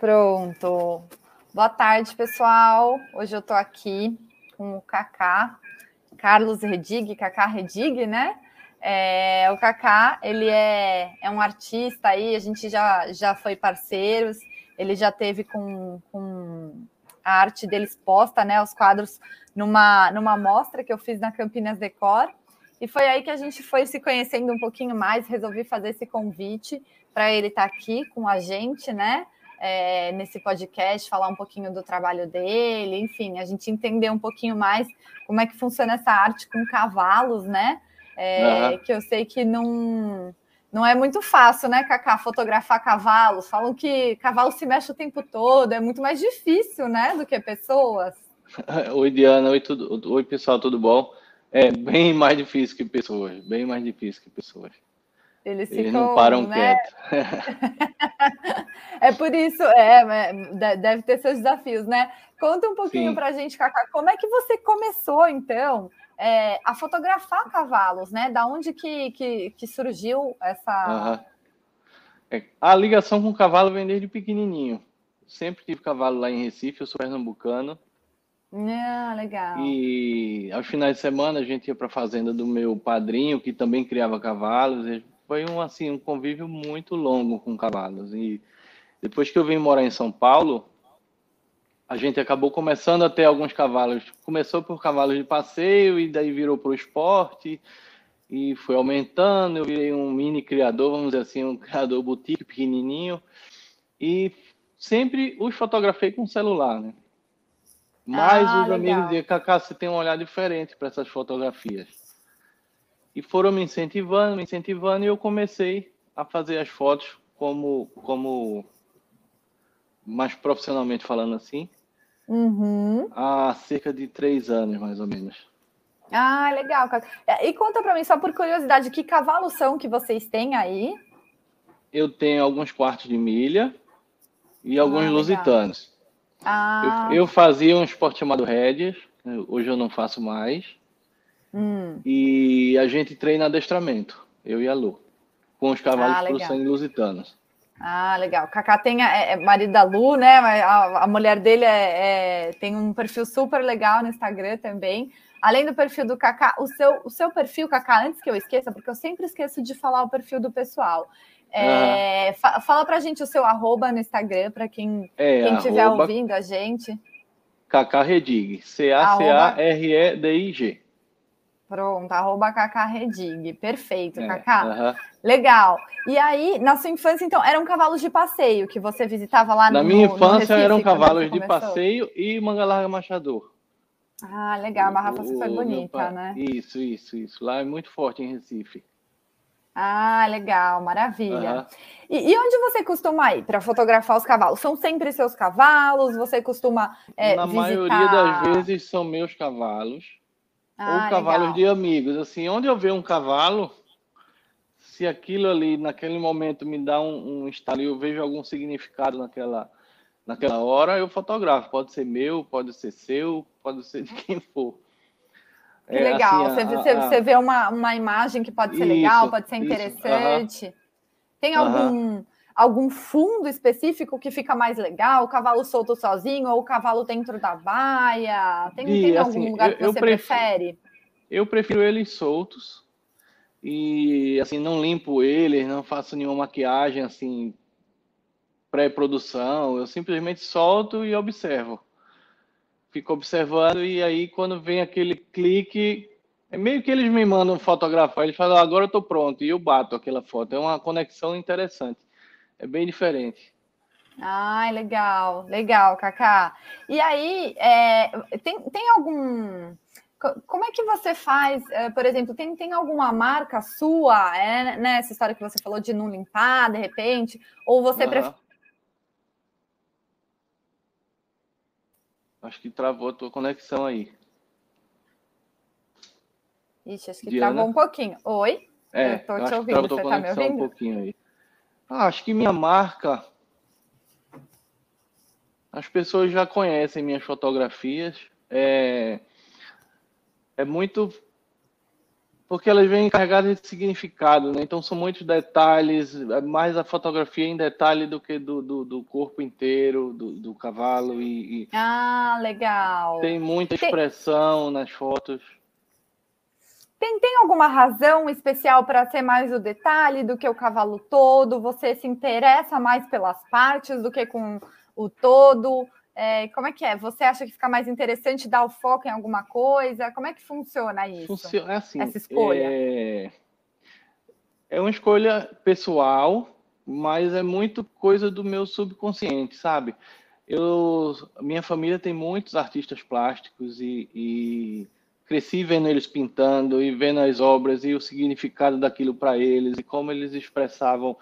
Pronto. Boa tarde, pessoal. Hoje eu estou aqui com o Kaká, Carlos Redig, Kaká Redig, né? É, o Kaká, ele é, é um artista aí, a gente já, já foi parceiros, ele já teve com, com a arte dele exposta, né? Os quadros numa, numa mostra que eu fiz na Campinas Decor. E foi aí que a gente foi se conhecendo um pouquinho mais, resolvi fazer esse convite para ele estar tá aqui com a gente, né? É, nesse podcast, falar um pouquinho do trabalho dele, enfim, a gente entender um pouquinho mais como é que funciona essa arte com cavalos, né? É, uhum. Que eu sei que não, não é muito fácil, né, Cacá, fotografar cavalos. Falam que cavalo se mexe o tempo todo, é muito mais difícil, né, do que pessoas. Oi, Diana, oi, tudo, oi pessoal, tudo bom? É bem mais difícil que pessoas, bem mais difícil que pessoas. Eles, Eles ficam, não param né? quieto. é por isso, é, deve ter seus desafios, né? Conta um pouquinho para a gente, Cacá, como é que você começou, então, é, a fotografar cavalos, né? Da onde que, que, que surgiu essa... Uhum. É, a ligação com o cavalo vem desde pequenininho. Sempre tive cavalo lá em Recife, eu sou pernambucano. Ah, legal. E aos finais de semana a gente ia para a fazenda do meu padrinho, que também criava cavalos foi um assim um convívio muito longo com cavalos e depois que eu vim morar em São Paulo a gente acabou começando a ter alguns cavalos. Começou por cavalos de passeio e daí virou para o esporte e foi aumentando. Eu virei um mini criador vamos dizer assim um criador boutique pequenininho. E sempre os fotografei com celular né? Mas ah, os legal. amigos diziam Cacá você tem um olhar diferente para essas fotografias e foram me incentivando, me incentivando, e eu comecei a fazer as fotos como, como mais profissionalmente falando assim, uhum. há cerca de três anos, mais ou menos. Ah, legal. É, e conta para mim, só por curiosidade, que cavalos são que vocês têm aí? Eu tenho alguns quartos de milha e alguns ah, lusitanos. Ah. Eu, eu, fazia um esporte chamado rédeas, hoje eu não faço mais. Hum. E a gente treina adestramento, eu e a Lu, com os cavalos ah, sangue lusitanos. Ah, legal. Kaká tem a, é, é marido da Lu, né? A, a mulher dele é, é, tem um perfil super legal no Instagram também. Além do perfil do Kaká, o seu, o seu perfil, Kaká, antes que eu esqueça, porque eu sempre esqueço de falar o perfil do pessoal. É, fa fala pra gente o seu arroba no Instagram, para quem é, estiver ouvindo a gente. Kaká Redig, C-A-C-A-R-E-D-I-G. Pronto, arroba Cacá Redig. Perfeito, é, Cacá. Uh -huh. Legal. E aí, na sua infância, então, eram cavalos de passeio que você visitava lá na no Na minha infância Recife, eram cavalos de passeio e manga larga machador. Ah, legal. Uma raça super bonita, né? Isso, isso, isso. Lá é muito forte em Recife. Ah, legal, maravilha. Uhum. E, e, onde você costuma ir para fotografar os cavalos? São sempre seus cavalos? Você costuma é, Na visitar... maioria das vezes são meus cavalos. Ah, ou cavalos de amigos. Assim, onde eu ver um cavalo, se aquilo ali naquele momento me dá um, um estalo e eu vejo algum significado naquela, naquela hora, eu fotografo. Pode ser meu, pode ser seu, pode ser de quem for. Que é, legal. Assim, você, a, você, vê uma, uma imagem que pode ser isso, legal, pode ser interessante. Isso, uh -huh. Tem algum. Uh -huh algum fundo específico que fica mais legal? O cavalo solto sozinho ou o cavalo dentro da baia? Tem, e, tem assim, algum lugar que eu, você prefiro, prefere? Eu prefiro eles soltos e assim não limpo eles, não faço nenhuma maquiagem assim pré-produção. Eu simplesmente solto e observo. Fico observando e aí quando vem aquele clique é meio que eles me mandam fotografar, eles falam, agora eu estou pronto, e eu bato aquela foto. É uma conexão interessante é bem diferente. Ah, legal, legal, Kaká. E aí, é, tem, tem algum. Como é que você faz, é, por exemplo, tem, tem alguma marca sua, é, né, essa história que você falou de não limpar de repente, ou você uhum. prefere. Acho que travou a tua conexão aí. Ixi, acho que Diana? travou um pouquinho. Oi? É, eu tô te ouvindo, você tá me ouvindo? um pouquinho aí. Ah, acho que minha marca. As pessoas já conhecem minhas fotografias. É, é muito porque elas vêm carregadas de significado, né? Então são muitos detalhes, mais a fotografia em detalhe do que do, do, do corpo inteiro do, do cavalo e, e, Ah, legal. Tem muita expressão tem... nas fotos. Tem, tem alguma razão especial para ser mais o detalhe do que o cavalo todo? Você se interessa mais pelas partes do que com o todo? É, como é que é? Você acha que fica mais interessante dar o foco em alguma coisa? Como é que funciona isso? Funciona é assim. Essa escolha? É... é uma escolha pessoal, mas é muito coisa do meu subconsciente, sabe? Eu, minha família tem muitos artistas plásticos e, e cresci vendo eles pintando e vendo as obras e o significado daquilo para eles e como eles expressavam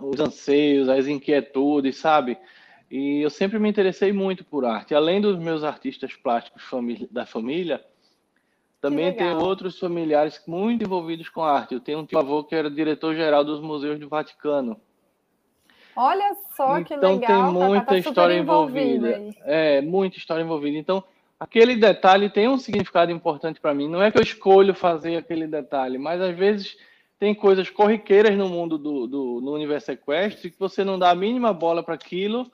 os anseios, as inquietudes, sabe? E eu sempre me interessei muito por arte. Além dos meus artistas plásticos da família, também tenho outros familiares muito envolvidos com arte. Eu tenho um tio avô que era diretor-geral dos museus do Vaticano. Olha só que então, legal. Então tem muita tá história envolvida. É, muita história envolvida. Então, aquele detalhe tem um significado importante para mim. Não é que eu escolho fazer aquele detalhe, mas às vezes tem coisas corriqueiras no mundo do, do no universo equestre que você não dá a mínima bola para aquilo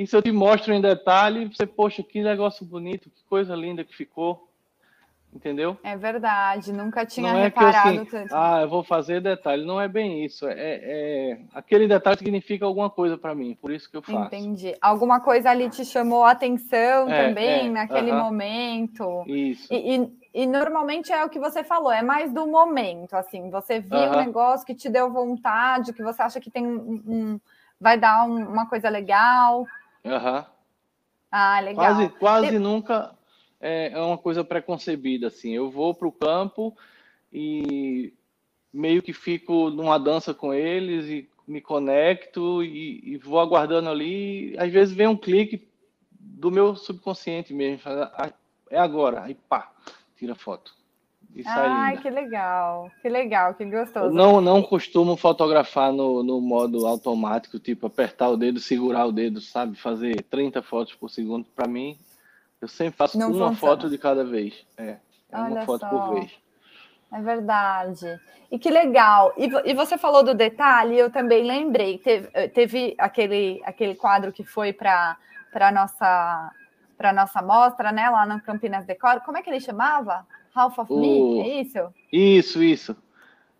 e se eu te mostro em detalhe, você, poxa, que negócio bonito, que coisa linda que ficou. Entendeu? É verdade, nunca tinha não reparado é que eu, assim, tanto. Ah, eu vou fazer detalhe. Não é bem isso. É, é aquele detalhe significa alguma coisa para mim, por isso que eu faço. Entendi. Alguma coisa ali te chamou a atenção é, também é, naquele uh -huh. momento. Isso. E, e, e, normalmente é o que você falou, é mais do momento, assim. Você viu uh -huh. um negócio que te deu vontade, que você acha que tem um, um vai dar um, uma coisa legal. Uhum. Ah, legal. Quase, quase nunca é, é uma coisa preconcebida, assim. Eu vou para o campo e meio que fico numa dança com eles e me conecto e, e vou aguardando ali. Às vezes vem um clique do meu subconsciente mesmo. Ah, é agora. Aí pá, tira foto. E Ai, que legal, que legal, que gostoso. não, não costumo fotografar no, no modo automático, tipo apertar o dedo, segurar o dedo, sabe? Fazer 30 fotos por segundo. Para mim, eu sempre faço não uma foto de cada vez. É, é uma foto só. por vez. É verdade. E que legal. E, e você falou do detalhe, eu também lembrei. Teve, eh, teve aquele, aquele quadro que foi para a nossa, nossa mostra, né? Lá no Campinas Decor. Como é que ele chamava? Half of o... Me, é isso? Isso, isso.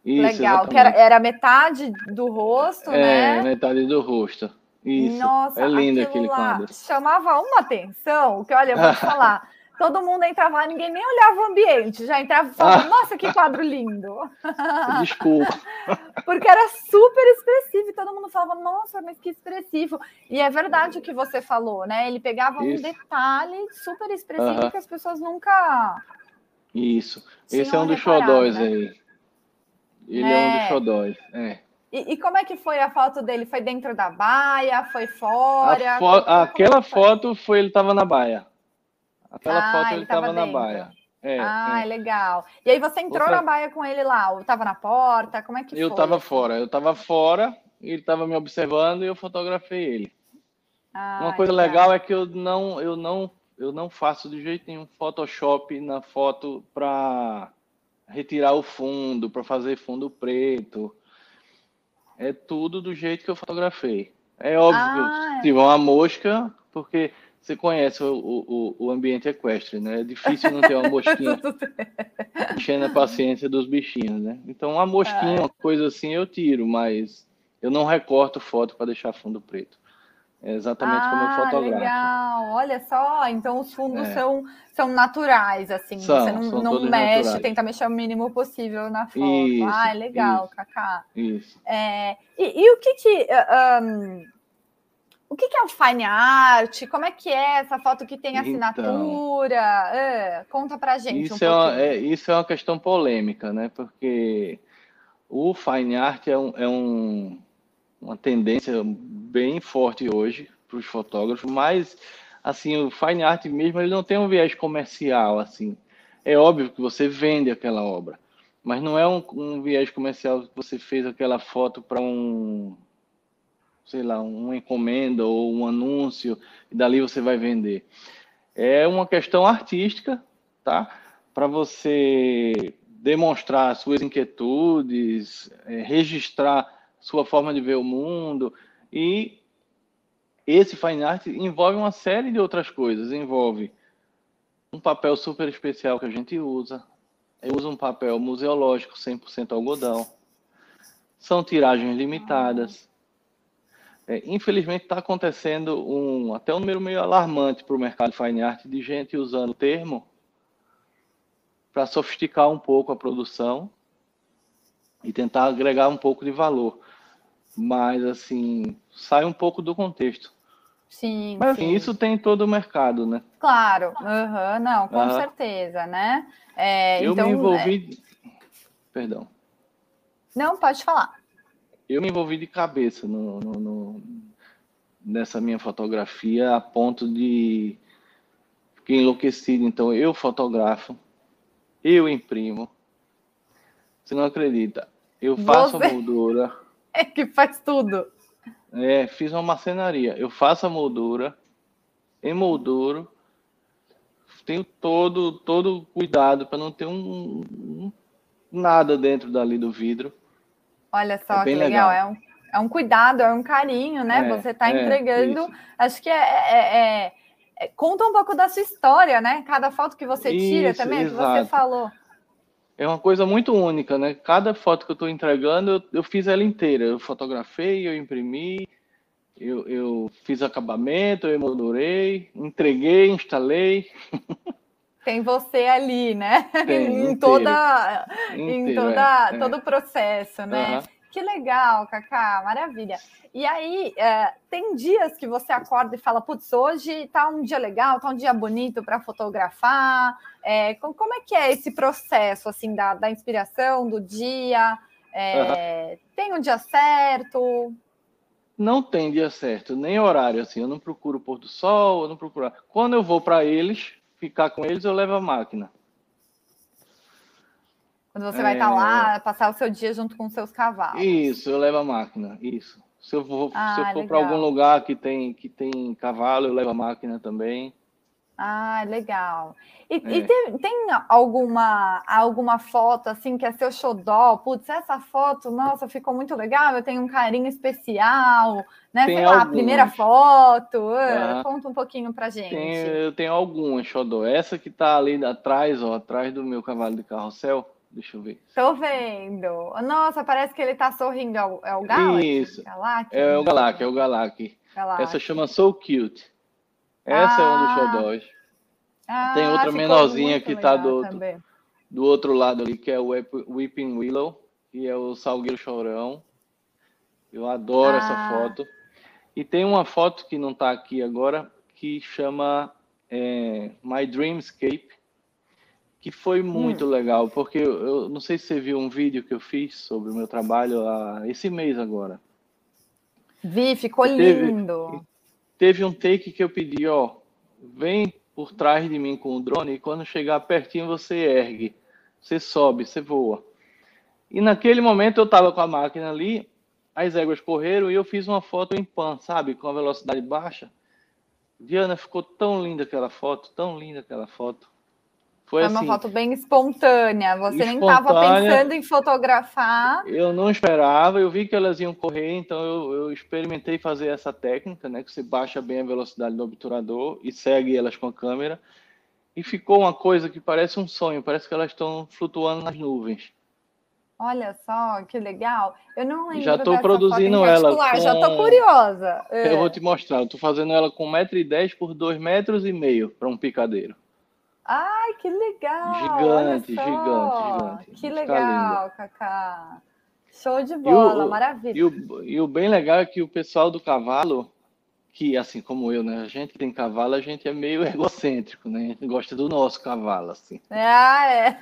isso Legal, que era, era, metade do rosto, é, né? É, metade do rosto. Isso. Nossa, é lindo aquele quadro. Chamava uma atenção, que olha, eu vou te falar. Todo mundo entrava lá, ninguém nem olhava o ambiente, já entrava e falava, nossa, que quadro lindo. Desculpa. Porque era super expressivo, e todo mundo falava, nossa, mas que expressivo. E é verdade o que você falou, né? Ele pegava Isso. um detalhe super expressivo que as pessoas nunca isso. Esse é um dos xodóis né? aí. Ele é. é. um dos xodóis. É. E, e, como é que foi a foto dele? Foi dentro da baia? Foi fora? Fo aquela foi? foto foi ele estava na baia. Aquela ah, foto ele estava na baia. É, ah, é. legal. E aí você entrou Outra... na baia com ele lá? Ou estava na porta? Como é que eu foi? Eu estava fora. Eu estava fora, ele estava me observando e eu fotografei ele. Ah, Uma coisa legal. legal é que eu não, eu não eu não faço de jeito nenhum Photoshop na foto para retirar o fundo, para fazer fundo preto. É tudo do jeito que eu fotografei. É óbvio ah, que tiver uma mosca, porque você conhece o, o, o, ambiente equestre, né? É difícil não ter uma mosquinha enchendo a paciência dos bichinhos, né? Então, uma mosquinha, ah. uma coisa assim, eu tiro, mas eu não recorto foto para deixar fundo preto. É exatamente ah, como eu fotografo. legal. Olha só, então os fundos é. são, são naturais, assim. São, você não, não mexe, naturais. tenta mexer o mínimo possível na foto. Isso, ah, é legal, isso, Cacá. Isso. É, e, e, o que que... Um, o que, que, é o fine art? Como é que é essa foto que tem então. assinatura? Então, conta pra gente isso um é, é, isso é uma questão polêmica, né? Porque o fine art é um, é um uma tendência bem forte hoje para os fotógrafos, mas assim o fine art mesmo ele não tem um viés comercial assim. É óbvio que você vende aquela obra, mas não é um, um viés comercial que você fez aquela foto para um sei lá, uma encomenda ou um anúncio e dali você vai vender. É uma questão artística, tá? Para você demonstrar suas inquietudes, é, registrar sua forma de ver o mundo. E esse fine art envolve uma série de outras coisas. Envolve um papel super especial que a gente usa. Eu uso um papel museológico 100% algodão. São tiragens limitadas. É, infelizmente está acontecendo um até um número meio alarmante para o mercado fine art de gente usando o termo para sofisticar um pouco a produção e tentar agregar um pouco de valor. Mas, assim, sai um pouco do contexto. Sim. Mas, assim, isso tem todo o mercado, né? Claro, uhum, não, com uhum. certeza, né? É, eu então, me envolvi. É... Perdão. Não, pode falar. Eu me envolvi de cabeça no, no, no, nessa minha fotografia a ponto de fiquei enlouquecido. Então, eu fotografo, eu imprimo. Você não acredita? Eu faço Você... a moldura. É que faz tudo. É, fiz uma marcenaria. Eu faço a moldura, emolduro, tenho todo todo cuidado para não ter um, um, nada dentro dali do vidro. Olha só é que legal. legal. É, um, é um cuidado, é um carinho, né? É, Você está é, entregando. Isso. Acho que é, é, é é, conta um pouco da sua história, né? Cada foto que você tira Isso, também, exato. que você falou. É uma coisa muito única, né? Cada foto que eu estou entregando, eu, eu, fiz ela inteira. Eu fotografei, eu imprimi, eu, eu fiz acabamento, eu emoldurei, entreguei, instalei. Tem você ali, né? Tem, em toda, inteiro, em toda, é, todo o processo, né? Uhum. Que legal, Cacá, maravilha. E aí, é, tem dias que você acorda e fala, putz, hoje tá um dia legal, tá um dia bonito para fotografar. É, como é que é esse processo, assim, da, da inspiração, do dia? É, uhum. Tem um dia certo? Não tem dia certo, nem horário, assim. Eu não procuro pôr do sol, eu não procuro... Quando eu vou para eles, ficar com eles, eu levo a máquina. Quando você vai estar tá lá, é. passar o seu dia junto com os seus cavalos. Isso, eu levo a máquina, isso. Se eu, vou, ah, for para algum lugar que tem, que tem cavalo, eu levo a máquina também. Ah, legal. E, é. e tem, tem, alguma, alguma foto assim que é seu xodó? Putz, essa foto, nossa, ficou muito legal, eu tenho um carinho especial, né? Tem Sei lá, a primeira foto. Ah, conta um pouquinho pra gente. Tem, eu tenho algumas xodó. Essa que tá ali atrás, ó, atrás do meu cavalo de carrossel, Deixa eu ver. Tô vendo. Nossa, parece que ele tá sorrindo. É o, é o Galaxy? Isso. É o Galaxy, é o Galaxy. Essa chama So Cute. Essa ah. é um dos ah. xodós. Ah, Tem outra menorzinha que tá do, do outro lado ali, que é o Weeping Willow, e é o Salgueiro Chorão. Eu adoro ah. essa foto. E tem uma foto que não tá aqui agora, que chama é, My Dreamscape que foi muito hum. legal, porque eu, eu, não sei se você viu um vídeo que eu fiz sobre o meu trabalho há, esse mês agora. Vi, ficou teve, lindo. Teve um take que eu pedi, ó, vem por trás de mim com o drone e quando chegar pertinho você ergue, você sobe, você voa. E naquele momento eu estava com a máquina ali, as éguas correram e eu fiz uma foto em pan, sabe, com a velocidade baixa. Diana, ficou tão linda aquela foto, tão linda aquela foto. Foi, Foi uma assim, foto bem espontânea. Você espontânea, nem estava pensando em fotografar. Eu não esperava, eu vi que elas iam correr, então eu, eu, experimentei fazer essa técnica, né? Que você baixa bem a velocidade do obturador e segue elas com a câmera. E ficou uma coisa que parece um sonho, parece que elas estão flutuando nas nuvens. Olha só, que legal. Eu não lembro Já estou produzindo ela. Com... Já estou curiosa. Eu vou te mostrar. Estou fazendo ela com 1,10m por 2,5 metros e meio para um picadeiro. Ai, que legal! Gigante, gigante, gigante. Que legal, Cacá. Show de bola, e o, maravilha. E o, e o bem legal é que o pessoal do cavalo, que assim como eu, né? A gente que tem cavalo, a gente é meio egocêntrico, né? A gente gosta do nosso cavalo, assim. Ah, é.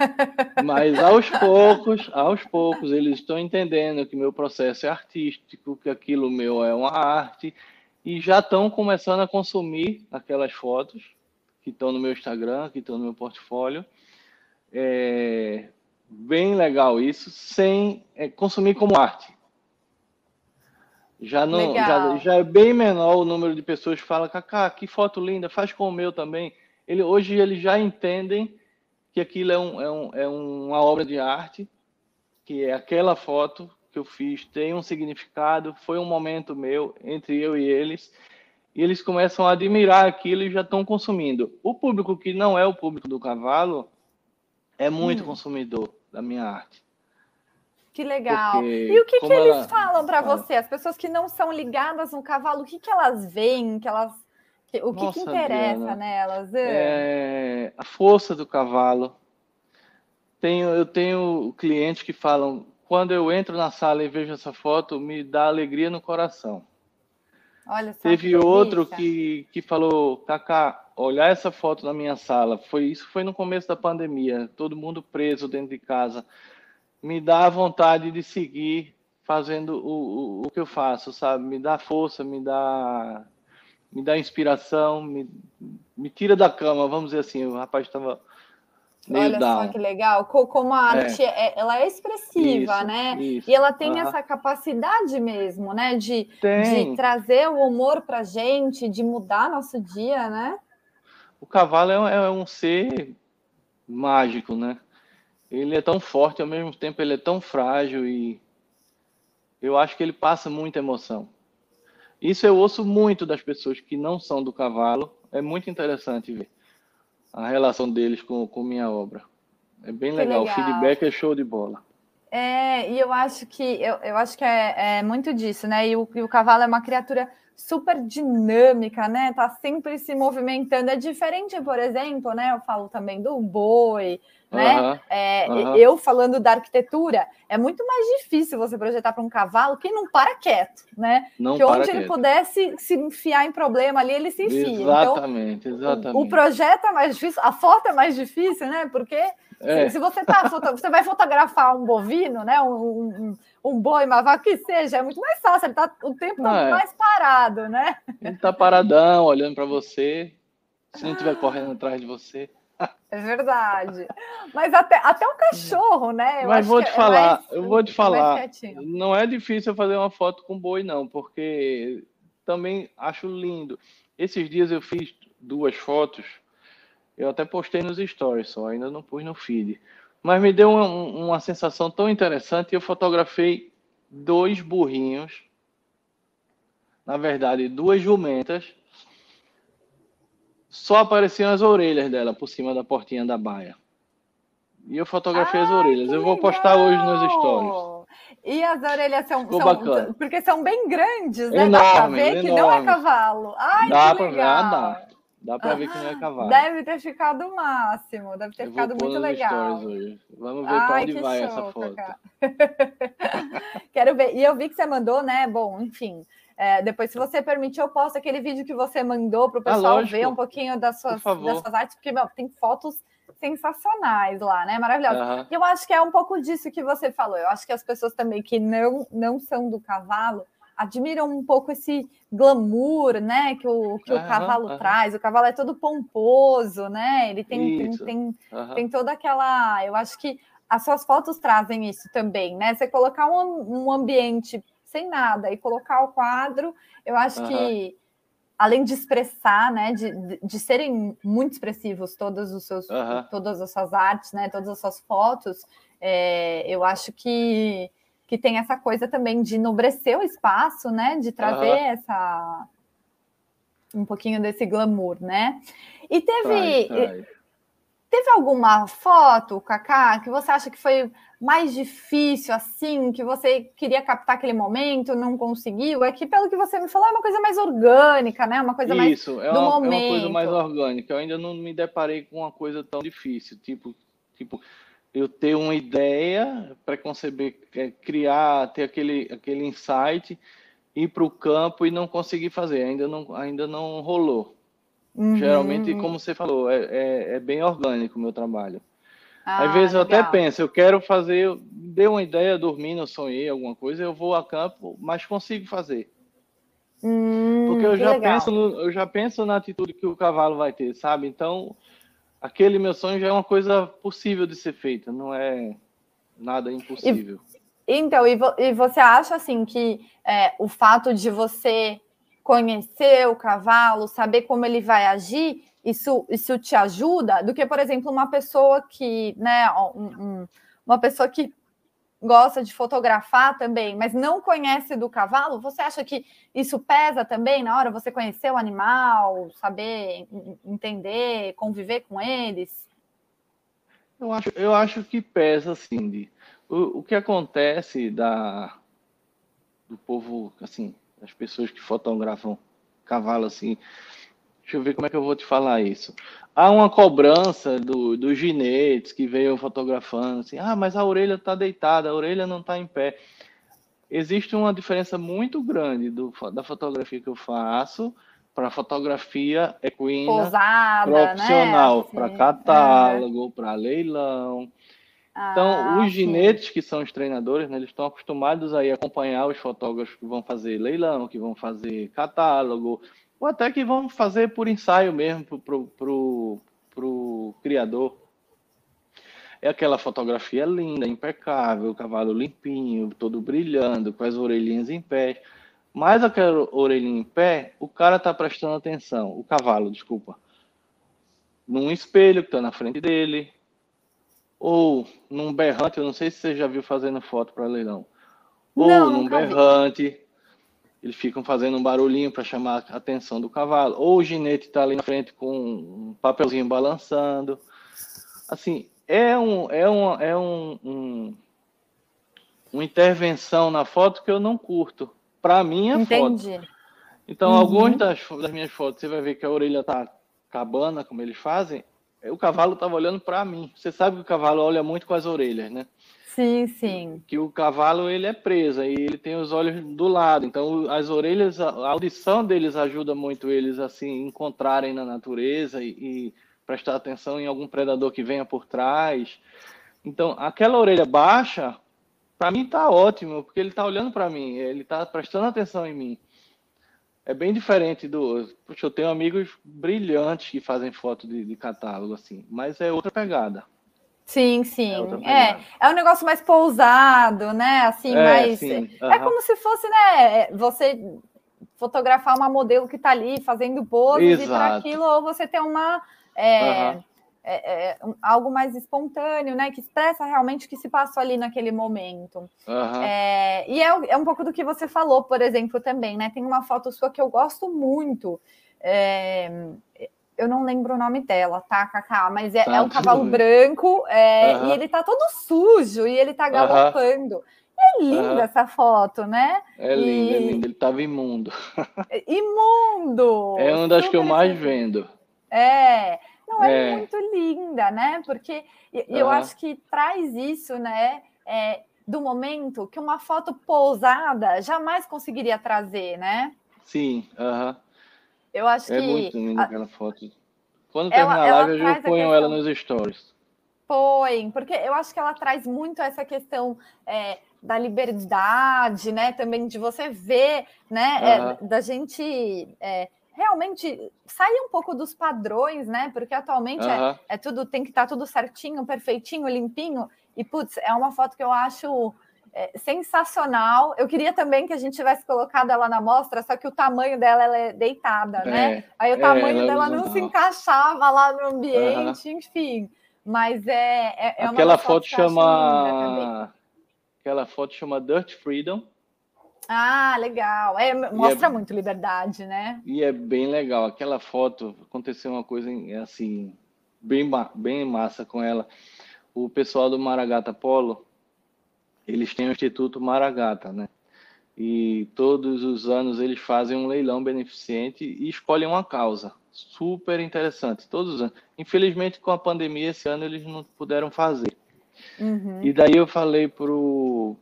Mas aos poucos, aos poucos, eles estão entendendo que meu processo é artístico, que aquilo meu é uma arte, e já estão começando a consumir aquelas fotos que estão no meu Instagram, que estão no meu portfólio. É bem legal isso, sem é, consumir como arte. Já não, já, já, é bem menor o número de pessoas que falam, Cacá, que foto linda, faz com o meu também. Ele, hoje eles já entendem que que aquilo é, um, é, um, é uma obra de arte, que é aquela foto que eu fiz tem um significado, foi um momento meu entre eu e eles, e eles começam a admirar aquilo e já estão consumindo. O público que não é o público do cavalo é muito hum. consumidor da minha arte. Que legal. Porque, e o que, que eles falam para você? As pessoas que não são ligadas no cavalo, o que, que elas veem? Que elas, o que, Nossa, que interessa Diana, nelas? É, a força do cavalo. Tenho, eu tenho clientes que falam: quando eu entro na sala e vejo essa foto, me dá alegria no coração. Olha só Teve que outro que, que falou, Kaká, olhar essa foto na minha sala, foi isso foi no começo da pandemia, todo mundo preso dentro de casa, me dá vontade de seguir fazendo o, o, o que eu faço, sabe? Me dá força, me dá me dá inspiração, me, me tira da cama, vamos dizer assim, o rapaz estava Olha down. só que legal, como a é. arte é. É, ela é expressiva, isso, né? Isso. E ela tem uhum. essa capacidade mesmo, né? De, de trazer o humor para gente, de mudar nosso dia, né? O cavalo é, é um ser mágico, né? Ele é tão forte, ao mesmo tempo ele é tão frágil e eu acho que ele passa muita emoção. Isso eu ouço muito das pessoas que não são do cavalo. É muito interessante ver a relação deles com, com minha obra. É bem legal. legal. O feedback é show de bola. É, e eu acho que eu, eu acho que é, é muito disso, né? E o, e o cavalo é uma criatura super dinâmica, né? Tá sempre se movimentando. É diferente, por exemplo, né? Eu falo também do boi, né? Uhum, é, uhum. Eu falando da arquitetura, é muito mais difícil você projetar para um cavalo que não para quieto, né? Não que onde quieto. ele pudesse se enfiar em problema ali, ele se enfia. Exatamente, então, exatamente. O, o, projeto é mais difícil, a foto é mais difícil, né? Porque é. se, você tá, você vai fotografar um bovino, né? Um, um, um boi, uma vaca, que seja, é muito mais fácil, ele tá o tempo todo é. mais parado, né? Ele tá paradão, olhando para você, se não estiver correndo atrás de você. É verdade. Mas até, até um cachorro, né? Eu Mas vou te é falar, mais, eu vou te falar, não é difícil fazer uma foto com boi, não, porque também acho lindo. Esses dias eu fiz duas fotos, eu até postei nos stories, só ainda não pus no feed. Mas me deu uma, uma sensação tão interessante. Eu fotografei dois burrinhos, na verdade, duas jumentas. Só apareciam as orelhas dela por cima da portinha da baia. E eu fotografei as orelhas. Eu vou postar hoje nos stories. E as orelhas são, são porque são bem grandes, né? Enorme, dá pra ver enorme. que não é cavalo. Ai, dá que legal. Ver, dá. Dá para ver que não é cavalo. Deve ter ficado o máximo, deve ter ficado muito legal. Vamos ver para onde vai show, essa foto. Quero ver. E eu vi que você mandou, né? Bom, enfim. É, depois, se você permitir, eu posto aquele vídeo que você mandou para o ah, pessoal ah, ver um pouquinho das suas, das suas artes, porque meu, tem fotos sensacionais lá, né? Maravilhosa. Uhum. E eu acho que é um pouco disso que você falou. Eu acho que as pessoas também que não, não são do cavalo admiram um pouco esse glamour, né, que o, que uhum, o cavalo uhum. traz. O cavalo é todo pomposo, né? Ele tem, tem, tem, tem, toda aquela. Eu acho que as suas fotos trazem isso também, né? Você colocar um, um ambiente sem nada e colocar o quadro, eu acho que além de expressar, né, de, de, de, serem muito expressivos todos os seus, todas as suas artes, né, todas as suas fotos, é, eu acho que que tem essa coisa também de enobrecer o espaço, né? De trazer uhum. essa um pouquinho desse glamour, né? E teve teve alguma foto, Kaká, que você acha que foi mais difícil assim, que você queria captar aquele momento, não conseguiu? É que pelo que você me falou é uma coisa mais orgânica, né? Uma coisa mais Isso, é uma, é uma coisa mais orgânica. Eu ainda não me deparei com uma coisa tão difícil, tipo, tipo eu ter uma ideia, preconceber, é, criar, ter aquele, aquele insight, ir para o campo e não conseguir fazer, ainda não, ainda não rolou. Uhum. Geralmente, como você falou, é, é, é bem orgânico o meu trabalho. Ah, Às vezes eu até penso, eu quero fazer, dei uma ideia dormindo, sonhei alguma coisa, eu vou a campo, mas consigo fazer. Hum, Porque eu já, penso no, eu já penso na atitude que o cavalo vai ter, sabe? Então, aquele meu sonho já é uma coisa possível de ser feita, não é nada impossível. E, então, e, vo, e, você acha assim que é, o fato de você conhecer o cavalo, saber como ele vai agir, isso, isso te ajuda, do que, por exemplo, uma pessoa que, né, um, um, uma pessoa que gosta de fotografar também, mas não conhece do cavalo, você acha que isso pesa também na hora você conhecer o animal, saber entender, conviver com eles? Eu acho, eu acho que pesa, Cindy. O, o que acontece da, do povo, assim, as pessoas que fotografam cavalo, assim, deixa eu ver como é que eu vou te falar isso há uma cobrança do, dos ginetes que veio fotografando, assim, ah, mas a orelha está deitada, a orelha não está em pé. Existe uma diferença muito grande do, da fotografia que eu faço para a fotografia equina né? profissional, né? para catálogo, uhum. para leilão. Ah, então, os ginetes que são os treinadores, né, eles estão acostumados a acompanhar os fotógrafos que vão fazer leilão, que vão fazer catálogo, ou até que vão fazer por ensaio mesmo para o criador. É aquela fotografia linda, impecável, o cavalo limpinho, todo brilhando, com as orelhinhas em pé. Mas aquela orelhinha em pé, o cara está prestando atenção, o cavalo, desculpa, num espelho que está na frente dele, ou num berrante, eu não sei se você já viu fazendo foto para leilão, ou não, num berrante, vi eles ficam fazendo um barulhinho para chamar a atenção do cavalo. Ou o ginete está ali na frente com um papelzinho balançando. Assim, é um é um é um, um uma intervenção na foto que eu não curto. Para mim é Entendi. foto. Então, uhum. algumas das, das minhas fotos, você vai ver que a orelha tá cabana, como eles fazem. O cavalo estava olhando para mim. Você sabe que o cavalo olha muito com as orelhas, né? Sim, sim. Que o cavalo ele é preso e ele tem os olhos do lado. Então as orelhas, a audição deles ajuda muito eles assim encontrarem na natureza e, e prestar atenção em algum predador que venha por trás. Então aquela orelha baixa, para mim tá ótimo porque ele tá olhando para mim, ele tá prestando atenção em mim. É bem diferente do. Puxa, eu tenho amigos brilhantes que fazem foto de, de catálogo assim, mas é outra pegada. Sim, sim. É, é, é um negócio mais pousado, né? Assim, é, mais. Sim. É como se fosse, né? Você fotografar uma modelo que está ali fazendo poses para aquilo, ou você ter uma. É. é, algo mais espontâneo, né? Que expressa realmente o que se passou ali naquele momento. Uhum. e é, é um pouco do que você falou, por exemplo, também, né? Tem uma foto sua que eu gosto muito. É, eu não lembro o nome dela, tá, Cacá? Mas é, tá, é um cavalo branco é, uhum. e ele tá todo sujo e ele tá galopando. Uhum. É linda essa foto, né? É linda, é linda. Ele tava imundo. Imundo! É uma das que eu mais vendo. É, não é, é muito linda, né? Porque eu acho que traz isso, né? É, do momento que uma foto pousada jamais conseguiria trazer, né? Sim, aham. Eu acho é que. É muito linda aquela foto. Quando terminar a live, eu ponho ela nos stories. Põe, porque eu acho que ela traz muito essa questão é, da liberdade, né? Também de você ver, né? É, da gente é, realmente sair um pouco dos padrões, né? Porque atualmente é, é, tudo, tem que estar tá tudo certinho, perfeitinho, limpinho. E, putz, é uma foto que eu acho é, sensacional. Eu queria também que a gente tivesse colocado ela na mostra, só que o tamanho dela ela é deitada, né? É, Aí o é, tamanho dela não se encaixava lá no ambiente, uhum. enfim. Mas é, é, é Aquela foto chama. Aquela foto chama Dirt Freedom. Ah, legal. É, mostra é, muito liberdade, né? E é bem legal. Aquela foto, aconteceu uma coisa assim, bem, bem massa com ela. O pessoal do Maragata Polo, eles têm o Instituto Maragata, né? E todos os anos eles fazem um leilão beneficente e escolhem uma causa. Super interessante, todos os anos. Infelizmente, com a pandemia, esse ano eles não puderam fazer. Uhum. E daí eu falei pro,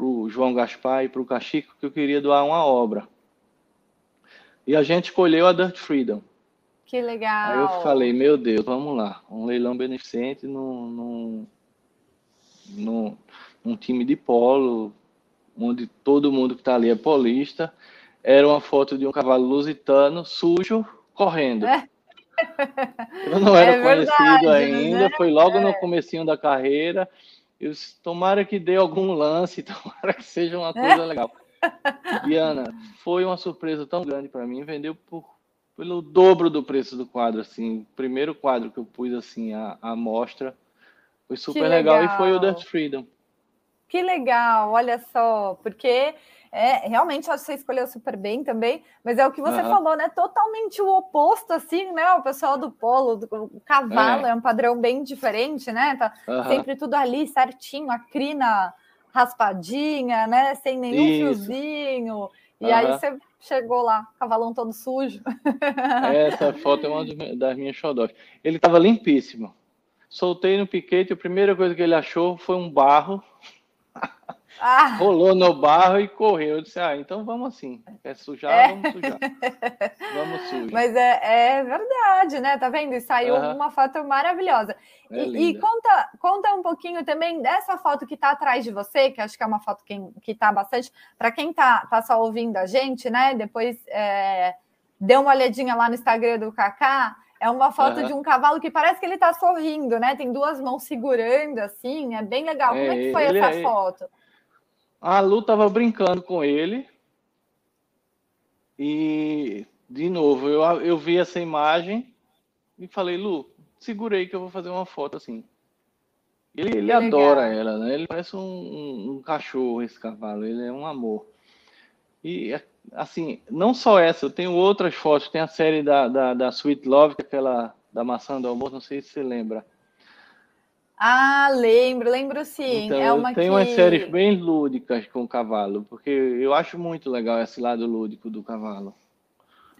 pro João Gaspar e pro Cachico que eu queria doar uma obra. E a gente escolheu a Dirt Freedom. Que legal. Aí eu falei, meu Deus, vamos lá. Um leilão beneficente num, num, num, um time de polo, onde todo mundo que está ali é polista. Era uma foto de um cavalo lusitano sujo correndo. É. Eu não era é conhecido ainda, né? foi logo é. no comecinho da carreira. Eu tomara que dê algum lance, tomara que seja uma coisa legal. Diana, foi uma surpresa tão grande para mim. Vendeu por, pelo dobro do preço do quadro, assim. O primeiro quadro que eu pus, assim, a, a mostra. Foi super legal. legal. e foi o Dirt Freedom. Que legal, olha só, porque é, realmente acho que você escolheu super bem também, mas é o que você uhum. falou, né? Totalmente o oposto, assim, né? O pessoal do polo, do, o cavalo é. é um padrão bem diferente, né? Tá uhum. sempre tudo ali certinho, a crina raspadinha, né? Sem nenhum Isso. fiozinho. E uhum. aí você chegou lá, cavalão todo sujo. Essa foto é uma das minhas xodós. Ele estava limpíssimo. Soltei no piquete, a primeira coisa que ele achou foi um barro ah. Rolou no barro e correu. Eu disse, ah, então vamos assim. Quer sujar, é. vamos sujar. vamos sujar. Mas é, é, verdade, né? Tá vendo? E saiu uhum. uma foto maravilhosa. É e, e, conta, conta um pouquinho também dessa foto que tá atrás de você, que acho que é uma foto que, que tá bastante. Para quem tá, tá só ouvindo a gente, né? Depois é, dê uma olhadinha lá no Instagram do Kaká. É uma foto uhum. de um cavalo que parece que ele está sorrindo, né? Tem duas mãos segurando, assim, é bem legal. Como é, que foi essa é... foto? A Lu estava brincando com ele. E, de novo, eu, eu vi essa imagem e falei, Lu, segurei que eu vou fazer uma foto assim. Ele, ele adora ela, né? Ele parece um, um, um, cachorro, esse cavalo. Ele é um amor. E, assim, não só essa, eu tenho outras fotos. Tem a série da, da, da Sweet Love, que é aquela da maçã do amor, não sei se você lembra. Ah, lembro, lembro sim. Então, é uma tem que... umas séries bem lúdicas com o cavalo, porque eu acho muito legal esse lado lúdico do cavalo.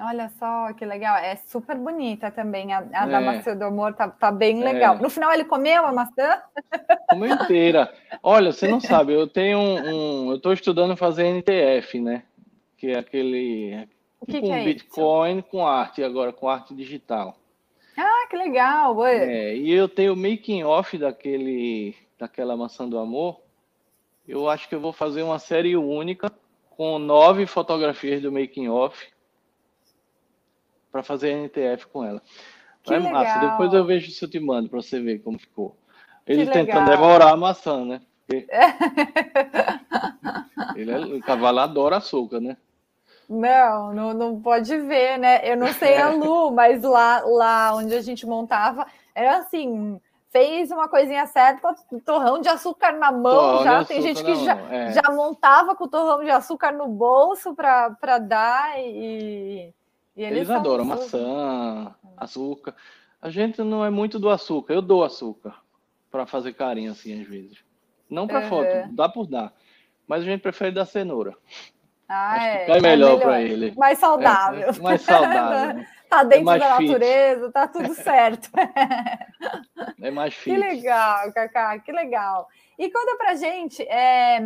Olha só que legal, é super bonita também. A, a é. da maçã do amor tá, tá bem é. legal. No final ele comeu a maçã? Comeu inteira. Olha, você não sabe, eu tenho um. um eu estou estudando fazer NTF, né? Que é aquele. Que, tipo que é um Bitcoin isso? com arte, agora com arte digital. Ah, que legal! É, e eu tenho o making off daquele, daquela maçã do amor. Eu acho que eu vou fazer uma série única com nove fotografias do making off para fazer NTF com ela. Que é legal. massa. Depois eu vejo se eu te mando para você ver como ficou. Ele que tentando legal. devorar a maçã, né? Porque... ele é, o cavalo adora açúcar, né? Não, não, não pode ver, né? Eu não sei a Lu, mas lá, lá onde a gente montava, era assim, fez uma coisinha certa, torrão de açúcar na mão já. Tem gente que já, é. já montava com o torrão de açúcar no bolso para dar e, e eles, eles adoram maçã, açúcar. A gente não é muito do açúcar, eu dou açúcar para fazer carinho assim às vezes. Não para uhum. foto, dá por dar. Mas a gente prefere dar cenoura. Ah, Acho é, é melhor, melhor. para ele. Mais saudável. É, é mais saudável. tá dentro é da fit. natureza, tá tudo certo. é mais fit. Que legal, Cacá, que legal. E conta pra gente, é...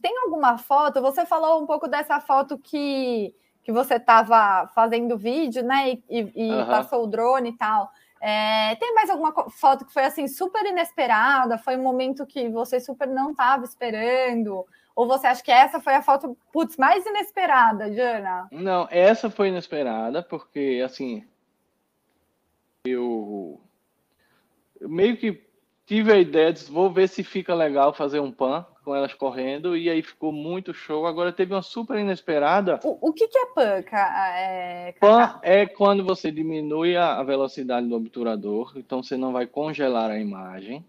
tem alguma foto? Você falou um pouco dessa foto que, que você estava fazendo vídeo, né? E, e, e uh -huh. passou o drone e tal. É, tem mais alguma foto que foi assim super inesperada? Foi um momento que você super não estava esperando? Ou você acha que essa foi a foto, putz, mais inesperada, Jana? Não, essa foi inesperada, porque, assim, eu, meio que tive a ideia de vou ver se fica legal fazer um pan com elas correndo, e aí ficou muito show. Agora teve uma super inesperada. O, o que, que é pan? É... Pan é quando você diminui a, a velocidade do obturador, então você não vai congelar a imagem.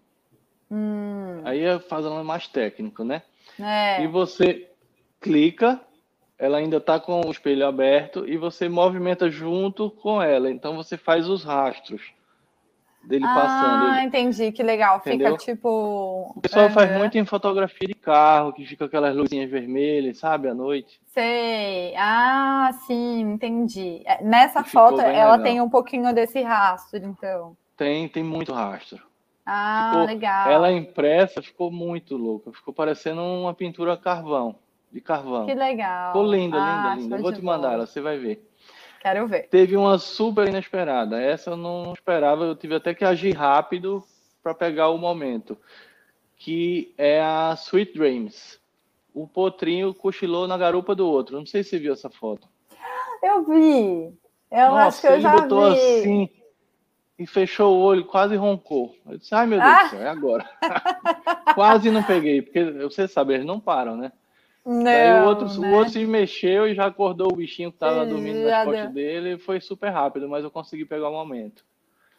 Hum. Aí é fazendo mais técnico, né? É. E você clica, ela ainda está com o espelho aberto e você movimenta junto com ela. Então você faz os rastros dele ah, passando. Ah, entendi, que legal. Entendeu? Fica tipo. O pessoal uhum. faz muito em fotografia de carro, que fica aquelas luzinhas vermelhas, sabe, à noite. Sei. Ah, sim, entendi. É, nessa foto, ela legal. tem um pouquinho desse rastro, então. Tem, tem muito rastro. Ah, ficou, legal. Ela impressa ficou muito louca. Ficou parecendo uma pintura carvão, de carvão. Que legal. Ficou linda, ah, linda, linda. Eu vou te mandar ela, você vai ver. Quero ver. Teve uma super inesperada. Essa eu não esperava, eu tive até que agir rápido para pegar o momento. Que é a Sweet Dreams. O potrinho cochilou na garupa do outro. Não sei se você viu essa foto. Eu vi. Eu Nossa, acho que eu já vi. assim e fechou o olho, quase roncou. Eu disse, ai meu Deus ah. do céu, é agora. quase não peguei, porque você sabe, eles não param, né? Não, Daí o outro, né? o outro se mexeu e já acordou o bichinho que estava dormindo nas costas dele. Foi super rápido, mas eu consegui pegar o momento.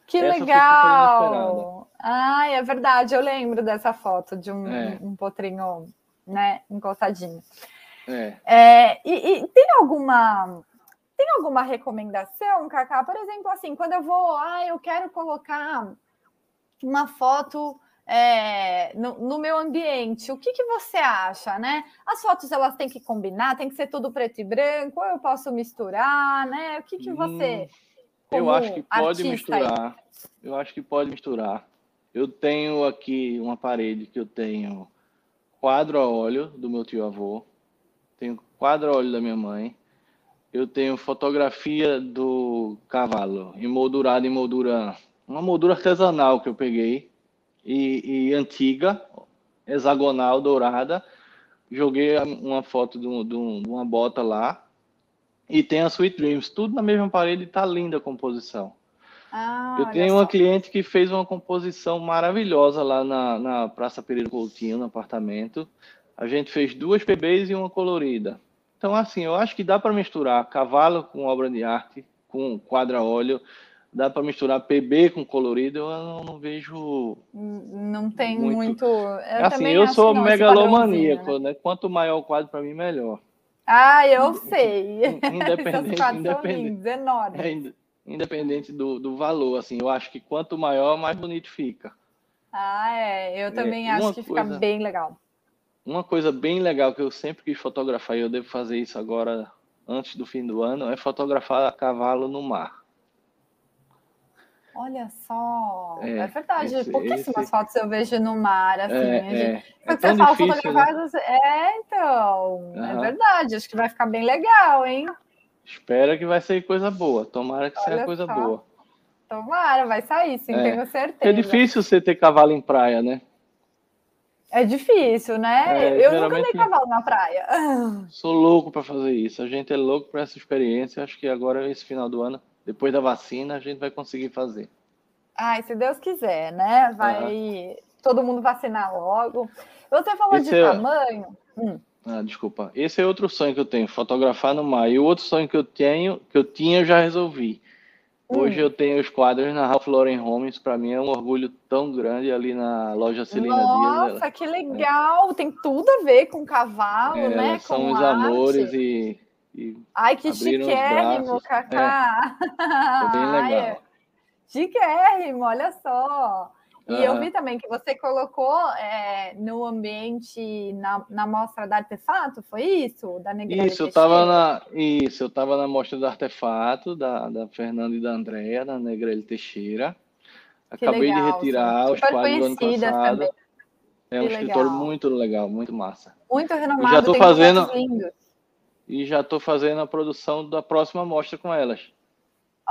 Que Essa legal! Ah, é verdade, eu lembro dessa foto de um, é. um potrinho né, encostadinho. É. É, e, e, tem alguma tem alguma recomendação, Cacá? Por exemplo, assim, quando eu vou, ah, eu quero colocar uma foto é, no, no, meu ambiente, o que, que você acha, né? As fotos elas têm que combinar, tem que ser tudo preto e branco, ou eu posso misturar, né? O que, que você. Hum, eu acho que pode misturar. Aí? Eu acho que pode misturar. Eu tenho aqui uma parede que eu tenho quadro a óleo do meu tio avô, tenho quadro a óleo da minha mãe, eu tenho fotografia do cavalo, emoldurada em moldura, uma moldura artesanal que eu peguei, e, e antiga, hexagonal, dourada. Joguei uma foto de, um, de, um, de, uma bota lá, e tem a Sweet Dreams, tudo na mesma parede, tá linda a composição. Ah, eu tenho uma cliente que fez uma composição maravilhosa lá na, na Praça Pereira Coutinho, no apartamento. A gente fez duas PBs e uma colorida. Então, assim, eu acho que dá para misturar cavalo com obra de arte, com quadra óleo, dá para misturar PB com colorido, eu não, não vejo. Não tem muito. muito... Eu assim, eu sou não, megalomaníaco, né? né? Quanto maior o quadro, para mim, melhor. Ah, eu sei. Independente, independente, é, independente do, do valor, assim, eu acho que quanto maior, mais bonito fica. Ah, é. Eu também é, acho que coisa... fica bem legal. Uma coisa bem legal que eu sempre quis fotografar, e eu devo fazer isso agora antes do fim do ano, é fotografar cavalo no mar. Olha só, é, é verdade, esse, pouquíssimas esse... fotos eu vejo no mar, assim. É, gente... é, é você fala difícil, né? É, então, uhum. é verdade, acho que vai ficar bem legal, hein? Espera que vai sair coisa boa, tomara que Olha seja coisa só. boa. Tomara, vai sair, sim, é. tenho certeza. É difícil você ter cavalo em praia, né? É difícil, né? É, eu nunca dei cavalo na praia. Sou louco para fazer isso. A gente é louco para essa experiência. Acho que agora, esse final do ano, depois da vacina, a gente vai conseguir fazer. Ai, se Deus quiser, né? Vai todo mundo vacinar logo. Você falou esse de é... tamanho. Hum. Ah, desculpa. Esse é outro sonho que eu tenho, fotografar no mar. E o outro sonho que eu tenho, que eu tinha, eu já resolvi. Hoje hum. eu tenho os quadros na Ralph Lauren Homes, para mim é um orgulho tão grande ali na loja Celina Nossa, Dias. Nossa, que legal! É. Tem tudo a ver com cavalo, é, né? São com os arte. amores e, e. Ai, que chiquérrimo, Cacá! É, é bem legal. Ai, chiquérrimo, olha só! E uhum. eu vi também que você colocou é, no ambiente, na, na mostra da artefato, foi isso? Da Negrelli isso, eu estava na Isso, eu estava na mostra do artefato da, da Fernanda e da Andréa, da Negrelli Teixeira. Acabei legal, de retirar os quadros do ano passado. Também. É um que escritório legal. muito legal, muito massa. Muito renomado, e já estou fazendo E já estou fazendo a produção da próxima mostra com elas.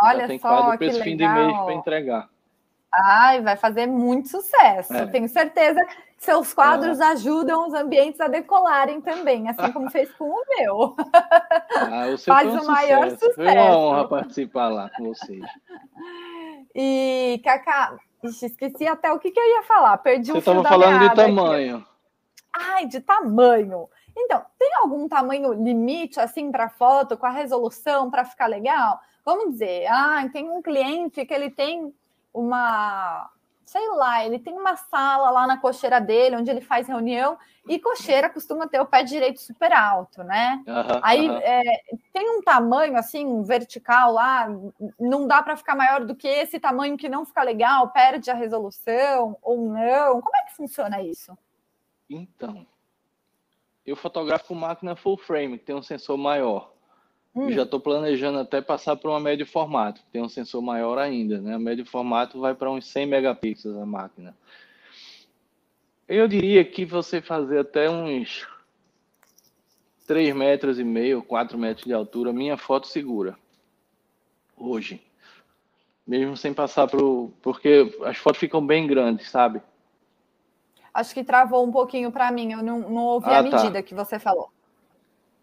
Olha já tem só, quadro para esse fim de mês para entregar. Ai, vai fazer muito sucesso. É. Tenho certeza que seus quadros é. ajudam os ambientes a decolarem também, assim como fez com o meu. Ah, Faz o maior sucesso. Foi uma honra participar lá com vocês. E, Cacá, esqueci até o que, que eu ia falar. Perdi Você o fio estava falando de tamanho. Aqui. Ai, de tamanho. Então, tem algum tamanho limite assim para foto, com a resolução, para ficar legal? Vamos dizer, ah, tem um cliente que ele tem uma, sei lá, ele tem uma sala lá na cocheira dele, onde ele faz reunião, e cocheira costuma ter o pé direito super alto, né? Uhum, Aí uhum. É, tem um tamanho assim, vertical lá, não dá para ficar maior do que esse tamanho que não fica legal, perde a resolução ou não. Como é que funciona isso? Então, eu fotografo com máquina full frame, que tem um sensor maior. Hum. Já estou planejando até passar para uma médio formato, que tem um sensor maior ainda, né? A médio formato vai para uns 100 megapixels a máquina. Eu diria que você fazer até uns 3 metros e meio, 4 metros de altura, minha foto segura. Hoje. Mesmo sem passar para o. Porque as fotos ficam bem grandes, sabe? Acho que travou um pouquinho para mim, eu não, não ouvi ah, a tá. medida tá. que você falou.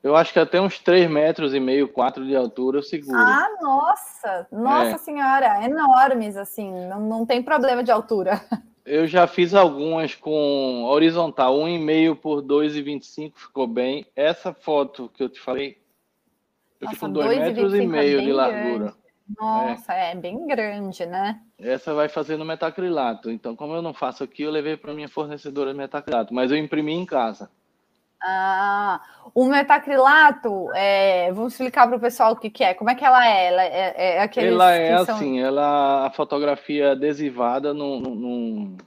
Eu acho que até uns 3 metros e meio, 4 de altura eu seguro. Ah, nossa! Nossa é. senhora, enormes, assim, não, não tem problema de altura. Eu já fiz algumas com horizontal, 1,5 por 2,25 ficou bem. Essa foto que eu te falei, eu Nossa, fiz com 2 metros e é meio bem de largura. grande. Nossa, é. bem grande, né? Essa vai fazer no metacrilato. Então, como eu não faço aqui, eu levei para minha fornecedora de metacrilato, mas eu imprimi em casa. Ah, o metacrilato, é, vamos explicar para o pessoal o que, que é. Como é que ela é? Ela é, é aqueles Ela é são- assim, ela a fotografia adesivada num, num,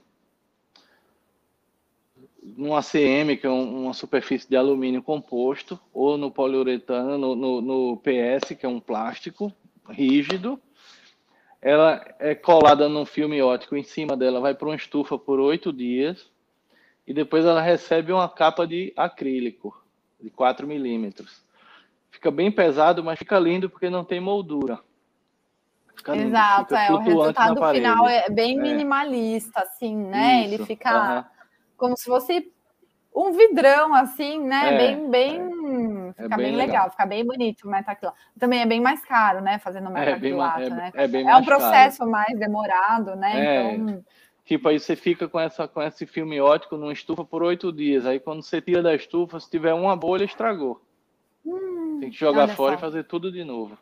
num ACM, que é um- uma superfície de alumínio composto, ou no poliuretano, no, no, no PS, que é um plástico rígido. Ela é colada num filme óptico, em cima dela vai para uma estufa por oito dias, e depois ela recebe uma capa de acrílico, de 4 milímetros. Fica bem pesado, mas fica lindo porque não tem moldura. Fica lindo, Exato, é. O resultado final é bem É. minimalista, assim, né? Ele Isso, fica aham. como se fosse um vidrão, assim, né? É, bem, bem, É fica bem bem, legal. legal. fica bem bonito o metacrilato. Também é bem mais caro, né? Fazendo É bem, metacrilato, é, né? é bem É um mais caro. processo mais demorado, né? É. Então, Tipo, aí você fica com, essa, com esse filme óptico numa estufa por oito dias. Aí quando você tira da estufa, se tiver uma bolha, estragou. Tem que jogar Hum, fora só. e fazer tudo de novo.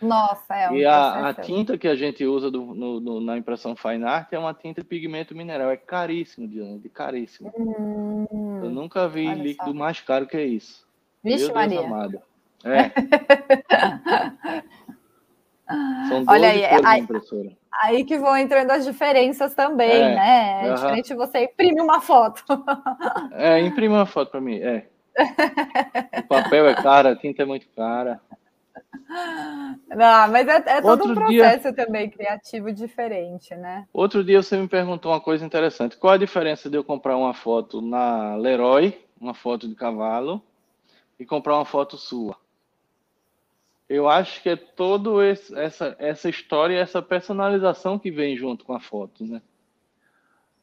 nossa, é um e a, a tinta que a gente usa do- no- no- na impressão fine art é uma tinta de pigmento mineral. É caríssimo, Diana, de caríssimo. Eu Hum, nunca vi líquido só. mais caro que isso. Vixe, Meu Deus Maria. amado. É. São 12 Olha aí, na aí-. Aí que vão entrando as diferenças também, É, né? É aham. diferente você imprimir uma foto. É, imprime uma foto para mim. É. O papel é caro, a tinta é muito cara. Não, mas é, é todo um Outro dia- processo também criativo diferente, né? Outro dia você me perguntou uma coisa interessante. Qual a diferença de eu comprar uma foto na Leroy, uma foto de cavalo, e comprar uma foto sua? Eu acho que é esse, essa essa história, essa personalização que vem junto com a foto, né?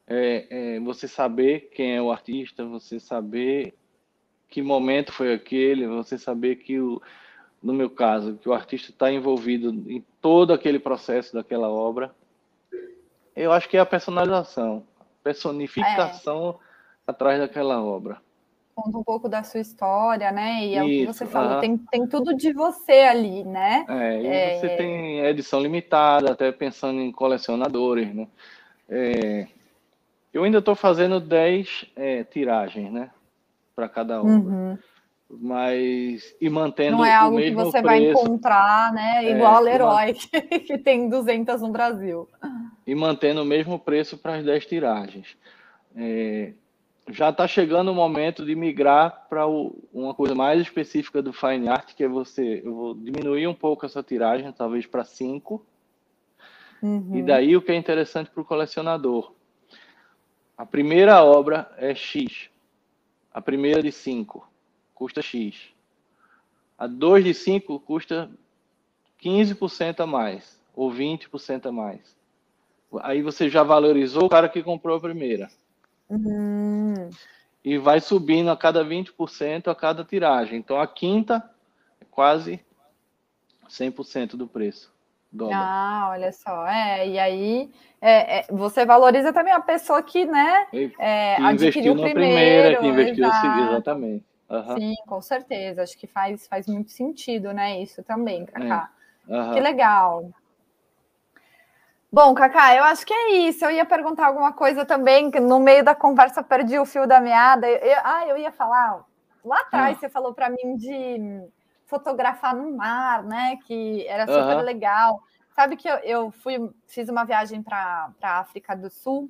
É, é você saber quem é o artista, você saber que momento foi aquele, você saber que o, no meu caso, que o artista está envolvido em todo aquele processo daquela obra. Eu acho que é a personalização, personificação atrás daquela obra. Conta um pouco da sua história, né? E é o que Isso, você falou, aham. tem, tem tudo de você ali, né? É, e É. você tem edição limitada, até pensando em colecionadores, né? É, eu ainda estou fazendo 10 é, tiragens, né? Para cada obra. Uhum. Mas, e mantendo Não é algo que você vai preço. encontrar, né? É, Igual a uma- Leroy, que, que tem 200 no Brasil. e mantendo o mesmo preço para as 10 tiragens. É, já está chegando o momento de migrar para uma coisa mais específica do Fine Art, que é você. Eu vou diminuir um pouco essa tiragem, talvez para 5. Uhum. E daí o que é interessante para o colecionador. A primeira obra é X. A primeira de 5 custa X. A 2 de 5 custa 15% a mais, ou 20% a mais. Aí você já valorizou o cara que comprou a primeira. Hum, E vai subindo a cada 20% a cada tiragem. Então a quinta é quase 100% do preço. Dobra. Ah, olha só. É, e aí é, é, você valoriza também a pessoa que, né, é, que adquiriu investiu na primeiro. primeira, que investiu exato. exatamente. Aham, Sim, com certeza. Acho que faz, faz muito sentido, né? Isso também, Cacá. aham. Que legal. Bom, Cacá, eu acho que é isso. Eu ia perguntar alguma coisa também, que no meio da conversa perdi o fio da meada. Eu- eu- ah, eu ia falar. Lá atrás Ah. você falou para mim de fotografar no mar, né? Que era super Aham. legal. Sabe que eu, eu fui, fiz uma viagem para a África do Sul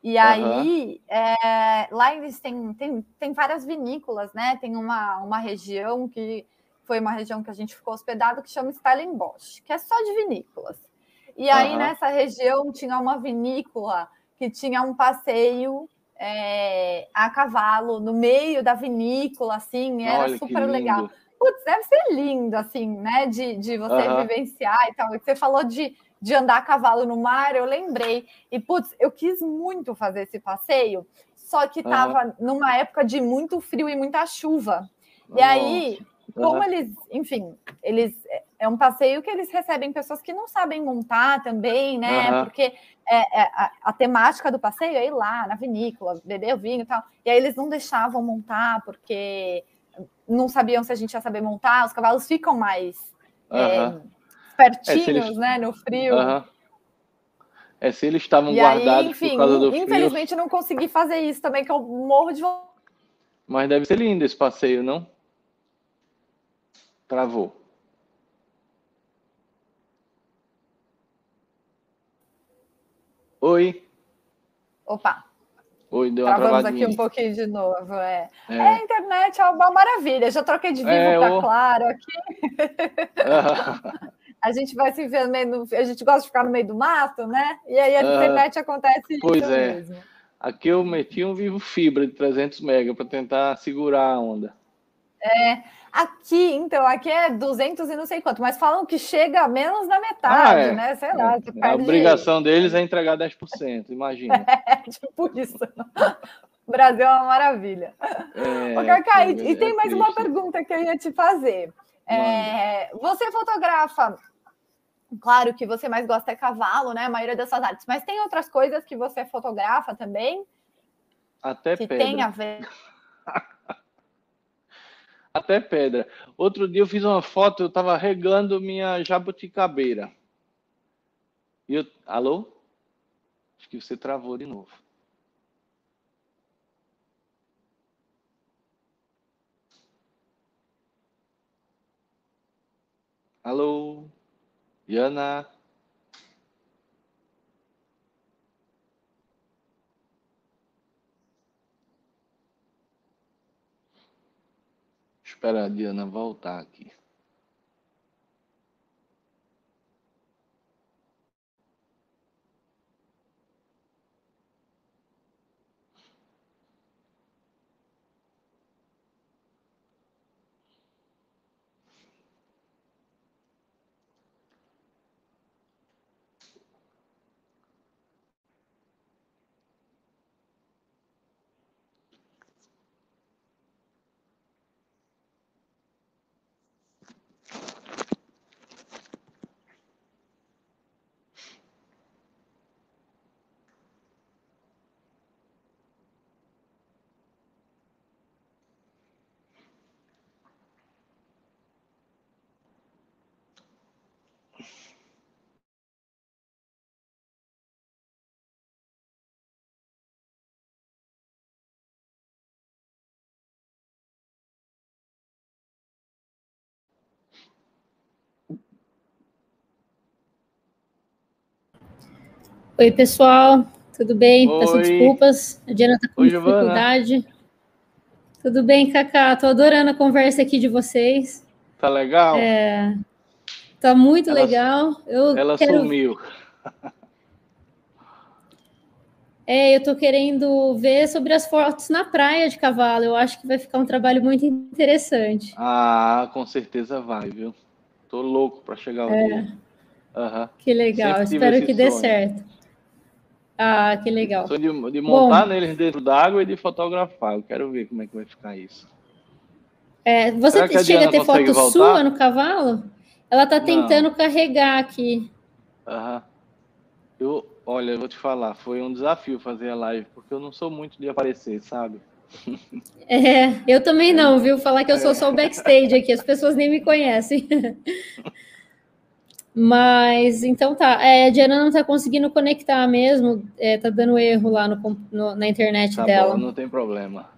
e aí é, lá eles têm, têm, tem várias vinícolas, né? Tem uma, uma região que foi uma região que a gente ficou hospedado que chama Stellenbosch, que é só de vinícolas. E aí Aham. nessa região tinha uma vinícola que tinha um passeio é, a cavalo no meio da vinícola, assim, era Olha super legal. Putz, deve ser lindo, assim, né? De, de você Aham. vivenciar e tal. E Você falou de, de andar a cavalo no mar, eu lembrei. E, putz, eu quis muito fazer esse passeio, só que Aham. estava numa época de muito frio e muita chuva. E aí, como eles, enfim, eles é um passeio que eles recebem pessoas que não sabem montar também, né? Uhum. Porque é, é, a, a, temática do passeio é ir lá na vinícola, beber o vinho e tal. E aí eles não deixavam montar porque não sabiam se a gente ia saber montar. Os cavalos ficam mais uhum. é, pertinhos, eles... né? No frio. Uhum. É, se eles estavam guardados aí, enfim, por causa do infelizmente frio. não consegui fazer isso também, que eu morro de Mas deve ser lindo esse passeio, não? Travou. Oi. Opa. Oi, deu uma Travamos aqui um pouquinho de novo. É. É. é. a internet é uma maravilha. Já troquei de vivo é, para o... Claro aqui. a gente vai se ver meio. A gente gosta de ficar no meio do mato, né? E aí a internet acontece pois isso é. mesmo. Aqui eu meti um vivo fibra de 300 mega para tentar segurar a onda. É, Aqui, então, aqui é 200 e não sei quanto, mas falam que chega a menos da metade, ah, é. né? Sei lá. É. A obrigação deles é entregar 10%, imagina. É, tipo isso. O Brasil é uma maravilha. É, Ô, Cacá, e, e tem mais uma pergunta que eu ia te fazer. É, você fotografa Claro que você mais gosta é cavalo, né? A maioria dessas artes, mas tem outras coisas que você fotografa também? Até que pedra. tem a ver. até pedra. Outro dia eu fiz uma foto, eu estava regando minha jabuticabeira. E eu, alô? Acho que você travou de novo. Alô? Yana? Esperar a Diana voltar aqui. Oi, pessoal, tudo bem? Oi. Peço desculpas, a Diana está com Oi, dificuldade. Giovana. Tudo bem, Cacá? Estou adorando a conversa aqui de vocês. Tá legal? É, tá muito ela, legal. Eu ela quero... sumiu. É, eu estou querendo ver sobre as fotos na praia de cavalo. Eu acho que vai ficar um trabalho muito interessante. Ah, com certeza vai, viu? Tô louco para chegar o é. dia. Uhum. Que legal, espero que dê certo. Ah, que legal. Sou de, de montar Bom, neles dentro d'água e de fotografar. Eu quero ver como é que vai ficar isso. É, você a chega a ter foto voltar? sua no cavalo? Ela está tentando Não. carregar aqui. Aham. Eu, olha, eu vou te falar, foi um desafio fazer a live, porque eu não sou muito de aparecer, sabe? É, eu também não, viu? Falar que eu sou só o backstage aqui, as pessoas nem me conhecem. Mas então tá, é, a Diana não tá conseguindo conectar mesmo, é, tá dando erro lá no, no na internet tá dela. Bom, não tem problema.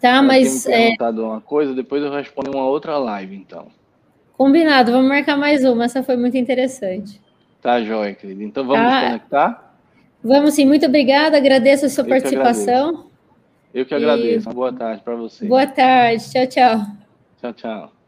Tá, eu mas. Eu é... uma coisa, depois eu respondo uma outra live, então. Combinado, vamos marcar mais uma, essa foi muito interessante. Tá, joia, querido. Então vamos tá. conectar? Vamos sim, muito obrigada, agradeço a sua eu participação. Que eu que agradeço, e... boa tarde para você. Boa tarde, tchau, tchau. Tchau, tchau.